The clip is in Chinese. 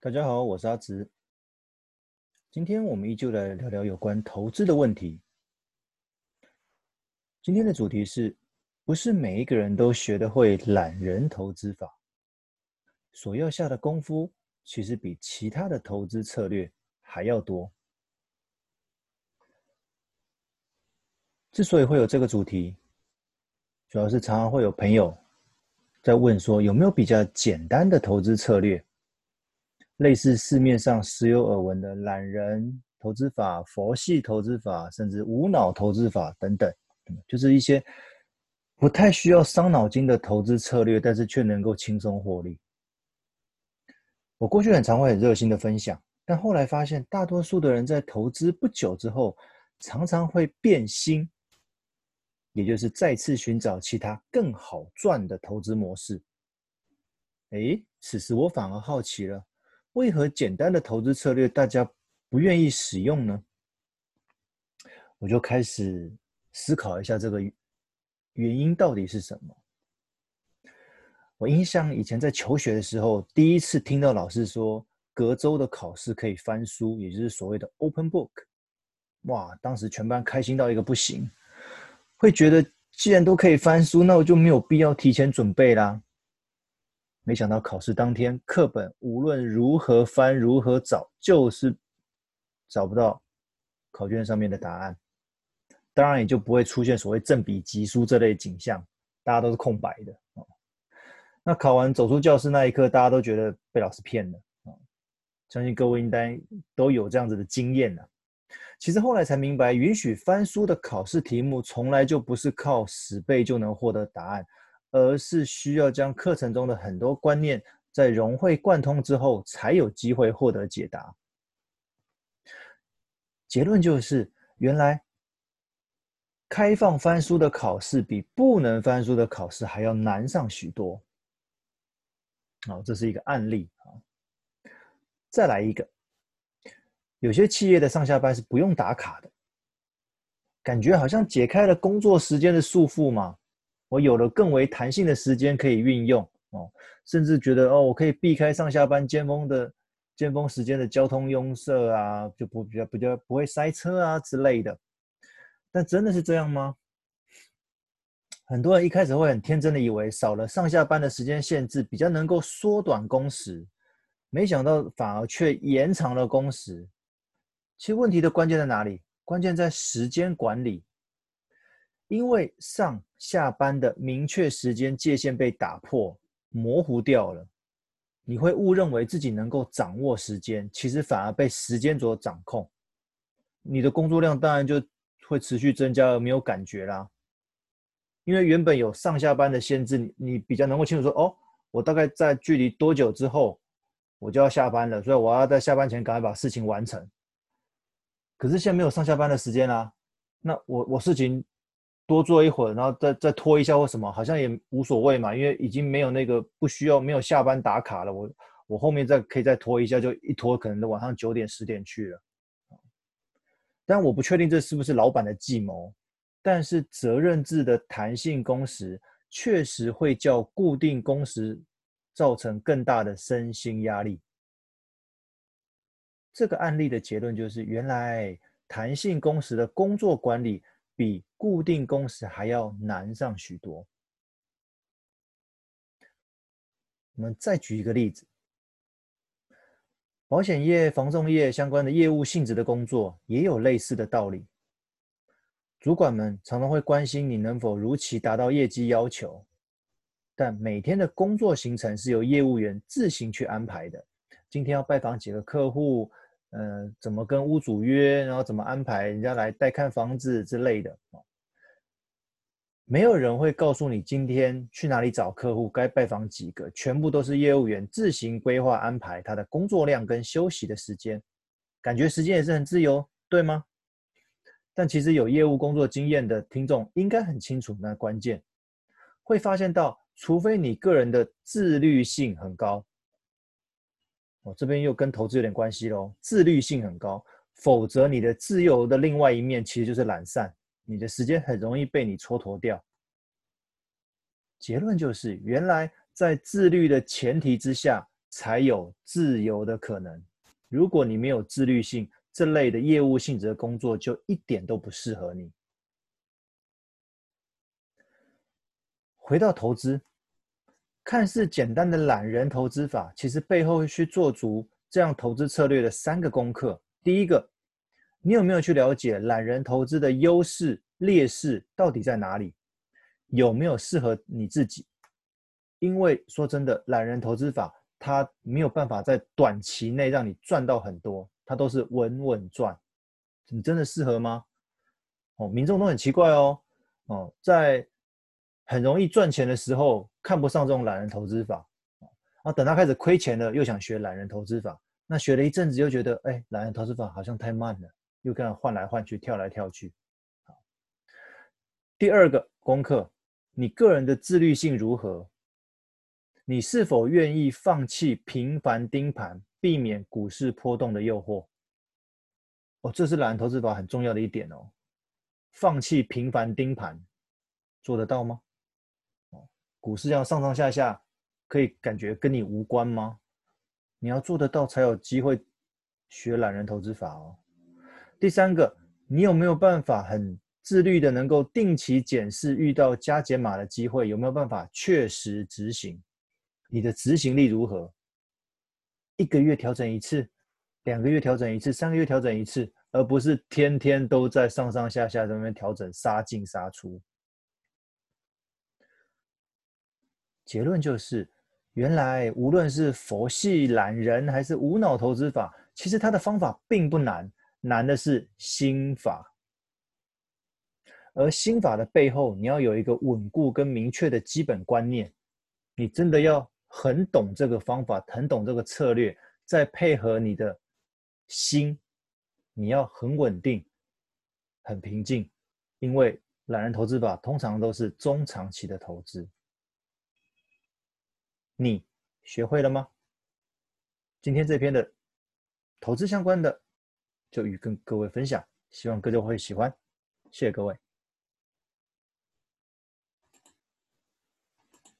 大家好，我是阿直。今天我们依旧来聊聊有关投资的问题。今天的主题是，不是每一个人都学得会懒人投资法，所要下的功夫其实比其他的投资策略还要多。之所以会有这个主题，主要是常常会有朋友在问说，有没有比较简单的投资策略？类似市面上时有耳闻的懒人投资法、佛系投资法，甚至无脑投资法等等，就是一些不太需要伤脑筋的投资策略，但是却能够轻松获利。我过去很常会很热心的分享，但后来发现，大多数的人在投资不久之后，常常会变心，也就是再次寻找其他更好赚的投资模式。诶，此时我反而好奇了。为何简单的投资策略大家不愿意使用呢？我就开始思考一下这个原因到底是什么。我印象以前在求学的时候，第一次听到老师说隔周的考试可以翻书，也就是所谓的 open book，哇，当时全班开心到一个不行，会觉得既然都可以翻书，那我就没有必要提前准备啦。没想到考试当天，课本无论如何翻、如何找，就是找不到考卷上面的答案。当然，也就不会出现所谓正比级书这类景象，大家都是空白的。那考完走出教室那一刻，大家都觉得被老师骗了。相信各位应该都有这样子的经验了。其实后来才明白，允许翻书的考试题目，从来就不是靠死背就能获得答案。而是需要将课程中的很多观念在融会贯通之后，才有机会获得解答。结论就是，原来开放翻书的考试比不能翻书的考试还要难上许多。好，这是一个案例啊。再来一个，有些企业的上下班是不用打卡的，感觉好像解开了工作时间的束缚嘛。我有了更为弹性的时间可以运用哦，甚至觉得哦，我可以避开上下班尖峰的尖峰时间的交通拥塞啊，就不比较比较不会塞车啊之类的。但真的是这样吗？很多人一开始会很天真的以为少了上下班的时间限制，比较能够缩短工时，没想到反而却延长了工时。其实问题的关键在哪里？关键在时间管理。因为上下班的明确时间界限被打破、模糊掉了，你会误认为自己能够掌握时间，其实反而被时间所掌控。你的工作量当然就会持续增加，而没有感觉啦。因为原本有上下班的限制，你你比较能够清楚说：哦，我大概在距离多久之后我就要下班了，所以我要在下班前赶快把事情完成。可是现在没有上下班的时间啦，那我我事情。多做一会儿，然后再再拖一下或什么，好像也无所谓嘛，因为已经没有那个不需要没有下班打卡了。我我后面再可以再拖一下，就一拖可能都晚上九点十点去了。但我不确定这是不是老板的计谋，但是责任制的弹性工时确实会较固定工时造成更大的身心压力。这个案例的结论就是，原来弹性工时的工作管理。比固定工时还要难上许多。我们再举一个例子，保险业、房仲业相关的业务性质的工作也有类似的道理。主管们常常会关心你能否如期达到业绩要求，但每天的工作行程是由业务员自行去安排的。今天要拜访几个客户。嗯、呃，怎么跟屋主约，然后怎么安排人家来带看房子之类的，没有人会告诉你今天去哪里找客户，该拜访几个，全部都是业务员自行规划安排他的工作量跟休息的时间，感觉时间也是很自由，对吗？但其实有业务工作经验的听众应该很清楚那关键，会发现到，除非你个人的自律性很高。我这边又跟投资有点关系喽，自律性很高，否则你的自由的另外一面其实就是懒散，你的时间很容易被你蹉跎掉。结论就是，原来在自律的前提之下，才有自由的可能。如果你没有自律性，这类的业务性质的工作就一点都不适合你。回到投资，看似简单的懒人投资法，其实背后去做足这样投资策略的三个功课。第一个，你有没有去了解懒人投资的优势、劣势到底在哪里？有没有适合你自己？因为说真的，懒人投资法它没有办法在短期内让你赚到很多，它都是稳稳赚。你真的适合吗？哦，民众都很奇怪哦，哦，在很容易赚钱的时候看不上这种懒人投资法，啊，等他开始亏钱了，又想学懒人投资法，那学了一阵子又觉得，哎，懒人投资法好像太慢了，又跟他换来换去，跳来跳去。第二个功课，你个人的自律性如何？你是否愿意放弃频繁盯盘，避免股市波动的诱惑？哦，这是懒人投资法很重要的一点哦。放弃频繁盯盘，做得到吗？股市要上上下下，可以感觉跟你无关吗？你要做得到，才有机会学懒人投资法哦。第三个，你有没有办法很自律的，能够定期检视遇到加减码的机会，有没有办法确实执行？你的执行力如何？一个月调整一次，两个月调整一次，三个月调整一次，而不是天天都在上上下下在那边调整，杀进杀出。结论就是，原来无论是佛系懒人还是无脑投资法，其实它的方法并不难，难的是心法。而心法的背后，你要有一个稳固跟明确的基本观念，你真的要。很懂这个方法，很懂这个策略，再配合你的心，你要很稳定、很平静，因为懒人投资法通常都是中长期的投资。你学会了吗？今天这篇的投资相关的就与跟各位分享，希望各位会喜欢，谢谢各位。